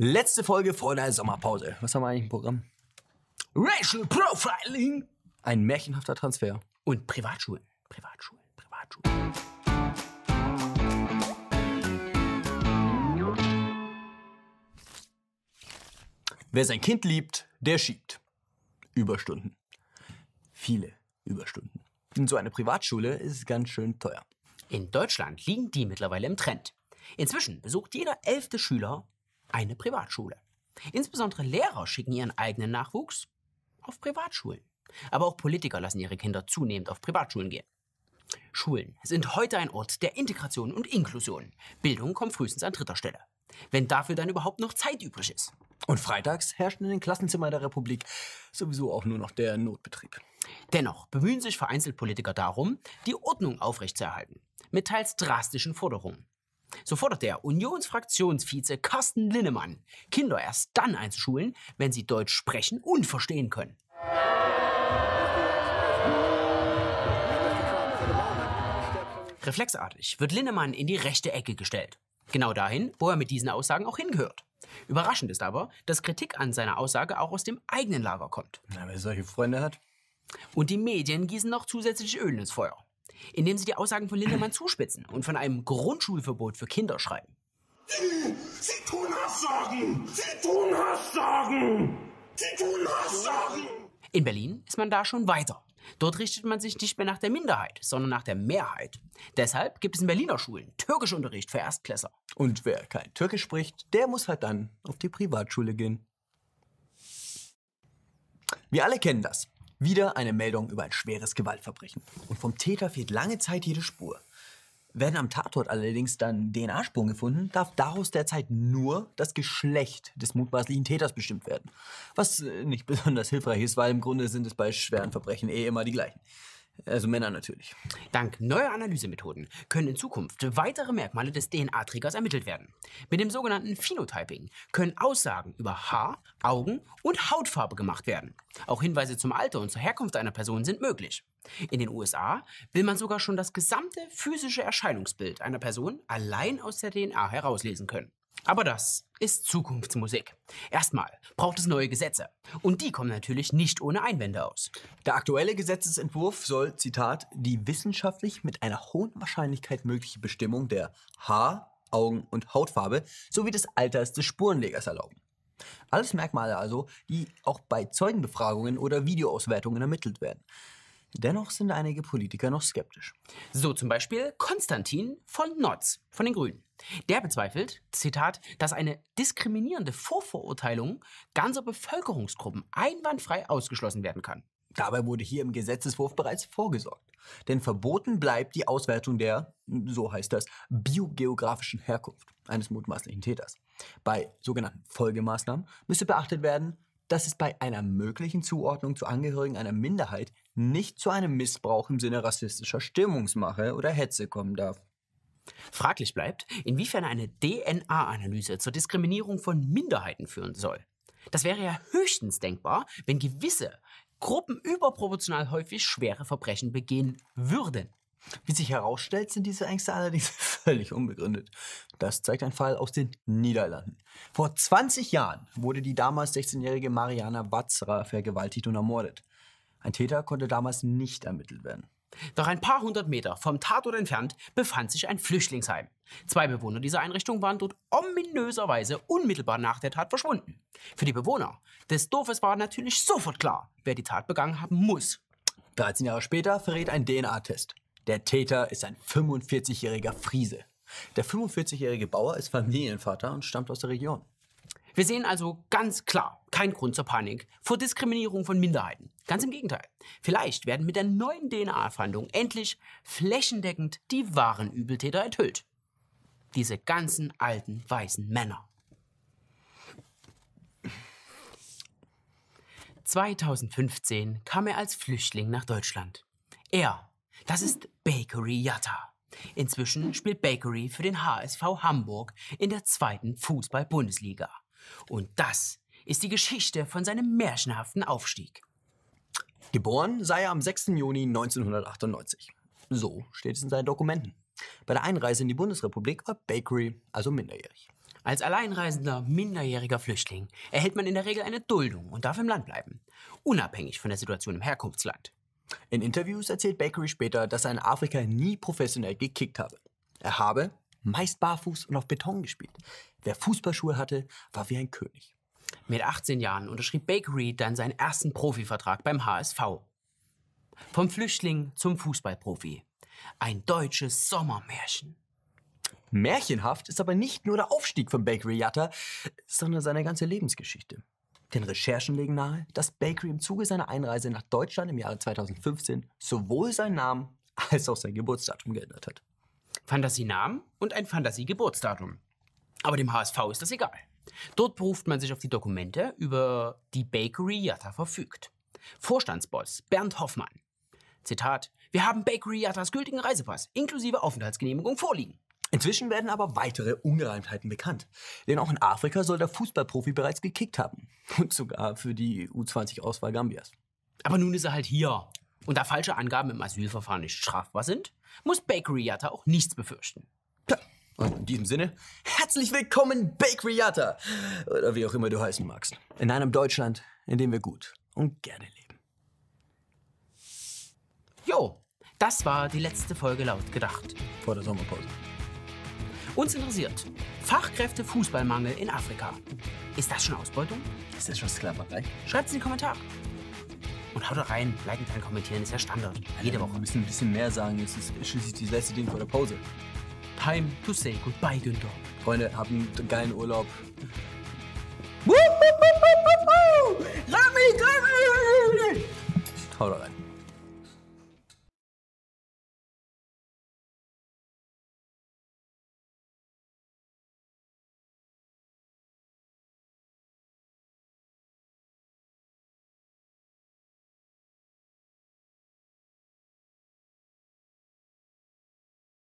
Letzte Folge vor der Sommerpause. Was haben wir eigentlich im Programm? Racial Profiling. Ein märchenhafter Transfer. Und Privatschulen. Privatschulen, Privatschulen. Wer sein Kind liebt, der schiebt. Überstunden. Viele Überstunden. In so eine Privatschule ist es ganz schön teuer. In Deutschland liegen die mittlerweile im Trend. Inzwischen besucht jeder elfte Schüler eine Privatschule. Insbesondere Lehrer schicken ihren eigenen Nachwuchs auf Privatschulen. Aber auch Politiker lassen ihre Kinder zunehmend auf Privatschulen gehen. Schulen sind heute ein Ort der Integration und Inklusion. Bildung kommt frühestens an dritter Stelle. Wenn dafür dann überhaupt noch Zeit übrig ist. Und freitags herrscht in den Klassenzimmern der Republik sowieso auch nur noch der Notbetrieb. Dennoch bemühen sich vereinzelt Politiker darum, die Ordnung aufrechtzuerhalten. Mit teils drastischen Forderungen. So fordert der Unionsfraktionsvize Carsten Linnemann, Kinder erst dann einzuschulen, wenn sie Deutsch sprechen und verstehen können. Reflexartig wird Linnemann in die rechte Ecke gestellt. Genau dahin, wo er mit diesen Aussagen auch hingehört. Überraschend ist aber, dass Kritik an seiner Aussage auch aus dem eigenen Lager kommt. Na, wer solche Freunde hat. Und die Medien gießen noch zusätzlich Öl ins Feuer, indem sie die Aussagen von Lindemann zuspitzen und von einem Grundschulverbot für Kinder schreiben. Sie tun Hasssagen! Sie tun Hasssagen! Sie tun Hasssagen! In Berlin ist man da schon weiter. Dort richtet man sich nicht mehr nach der Minderheit, sondern nach der Mehrheit. Deshalb gibt es in Berliner Schulen Türkischunterricht für Erstklässler. Und wer kein Türkisch spricht, der muss halt dann auf die Privatschule gehen. Wir alle kennen das. Wieder eine Meldung über ein schweres Gewaltverbrechen. Und vom Täter fehlt lange Zeit jede Spur. Werden am Tatort allerdings dann DNA-Spuren gefunden, darf daraus derzeit nur das Geschlecht des mutmaßlichen Täters bestimmt werden. Was äh, nicht besonders hilfreich ist, weil im Grunde sind es bei schweren Verbrechen eh immer die gleichen. Also Männer natürlich. Dank neuer Analysemethoden können in Zukunft weitere Merkmale des DNA-Trägers ermittelt werden. Mit dem sogenannten Phenotyping können Aussagen über Haar, Augen und Hautfarbe gemacht werden. Auch Hinweise zum Alter und zur Herkunft einer Person sind möglich. In den USA will man sogar schon das gesamte physische Erscheinungsbild einer Person allein aus der DNA herauslesen können. Aber das ist Zukunftsmusik. Erstmal braucht es neue Gesetze. Und die kommen natürlich nicht ohne Einwände aus. Der aktuelle Gesetzesentwurf soll, Zitat, die wissenschaftlich mit einer hohen Wahrscheinlichkeit mögliche Bestimmung der Haar-, Augen- und Hautfarbe sowie des Alters des Spurenlegers erlauben. Alles Merkmale also, die auch bei Zeugenbefragungen oder Videoauswertungen ermittelt werden. Dennoch sind einige Politiker noch skeptisch. So zum Beispiel Konstantin von Notz von den Grünen. Der bezweifelt, Zitat, dass eine diskriminierende Vorverurteilung ganzer Bevölkerungsgruppen einwandfrei ausgeschlossen werden kann. Dabei wurde hier im Gesetzeswurf bereits vorgesorgt. Denn verboten bleibt die Auswertung der, so heißt das, biogeografischen Herkunft eines mutmaßlichen Täters. Bei sogenannten Folgemaßnahmen müsste beachtet werden, dass es bei einer möglichen Zuordnung zu Angehörigen einer Minderheit nicht zu einem Missbrauch im Sinne rassistischer Stimmungsmache oder Hetze kommen darf. Fraglich bleibt, inwiefern eine DNA-Analyse zur Diskriminierung von Minderheiten führen soll. Das wäre ja höchstens denkbar, wenn gewisse Gruppen überproportional häufig schwere Verbrechen begehen würden. Wie sich herausstellt, sind diese Ängste allerdings völlig unbegründet. Das zeigt ein Fall aus den Niederlanden. Vor 20 Jahren wurde die damals 16-jährige Mariana Watzra vergewaltigt und ermordet. Ein Täter konnte damals nicht ermittelt werden. Doch ein paar hundert Meter vom Tatort entfernt befand sich ein Flüchtlingsheim. Zwei Bewohner dieser Einrichtung waren dort ominöserweise unmittelbar nach der Tat verschwunden. Für die Bewohner des Dorfes war natürlich sofort klar, wer die Tat begangen haben muss. 13 Jahre später verrät ein DNA-Test. Der Täter ist ein 45-jähriger Friese. Der 45-jährige Bauer ist Familienvater und stammt aus der Region. Wir sehen also ganz klar keinen Grund zur Panik vor Diskriminierung von Minderheiten. Ganz im Gegenteil. Vielleicht werden mit der neuen DNA-Fahndung endlich flächendeckend die wahren Übeltäter enthüllt. Diese ganzen alten weißen Männer. 2015 kam er als Flüchtling nach Deutschland. Er, das ist Bakery Yatta. Inzwischen spielt Bakery für den HSV Hamburg in der zweiten Fußball-Bundesliga. Und das ist die Geschichte von seinem märchenhaften Aufstieg. Geboren sei er am 6. Juni 1998. So steht es in seinen Dokumenten. Bei der Einreise in die Bundesrepublik war Bakery also minderjährig. Als alleinreisender, minderjähriger Flüchtling erhält man in der Regel eine Duldung und darf im Land bleiben, unabhängig von der Situation im Herkunftsland. In Interviews erzählt Bakery später, dass er in Afrika nie professionell gekickt habe. Er habe meist barfuß und auf Beton gespielt. Wer Fußballschuhe hatte, war wie ein König. Mit 18 Jahren unterschrieb Bakery dann seinen ersten Profivertrag beim HSV. Vom Flüchtling zum Fußballprofi. Ein deutsches Sommermärchen. Märchenhaft ist aber nicht nur der Aufstieg von Bakery Yatta, sondern seine ganze Lebensgeschichte. Denn Recherchen legen nahe, dass Bakery im Zuge seiner Einreise nach Deutschland im Jahre 2015 sowohl seinen Namen als auch sein Geburtsdatum geändert hat. Fantasienamen und ein Fantasiegeburtsdatum. Aber dem HSV ist das egal. Dort beruft man sich auf die Dokumente, über die Bakery Yatta verfügt. Vorstandsboss Bernd Hoffmann. Zitat: Wir haben Bakery Yattas gültigen Reisepass inklusive Aufenthaltsgenehmigung vorliegen. Inzwischen werden aber weitere Ungereimtheiten bekannt. Denn auch in Afrika soll der Fußballprofi bereits gekickt haben. Und sogar für die U20-Auswahl Gambias. Aber nun ist er halt hier. Und da falsche Angaben im Asylverfahren nicht strafbar sind, muss Bakery Yatta auch nichts befürchten. Tja, und in diesem Sinne, herzlich willkommen, Bakery Yatta! Oder wie auch immer du heißen magst. In einem Deutschland, in dem wir gut und gerne leben. Jo, das war die letzte Folge laut gedacht. Vor der Sommerpause. Uns interessiert Fachkräfte Fußballmangel in Afrika. Ist das schon Ausbeutung? Ist das schon Sklaverei? Schreibt es in die Kommentare. Und haut rein, liken, teilen, kommentieren ist ja Standard. Jede Woche. Wir müssen ein bisschen mehr sagen. Es ist schließlich das letzte Ding vor der Pause. Time to say goodbye, Günther. Freunde, habt einen geilen Urlaub. Haut rein.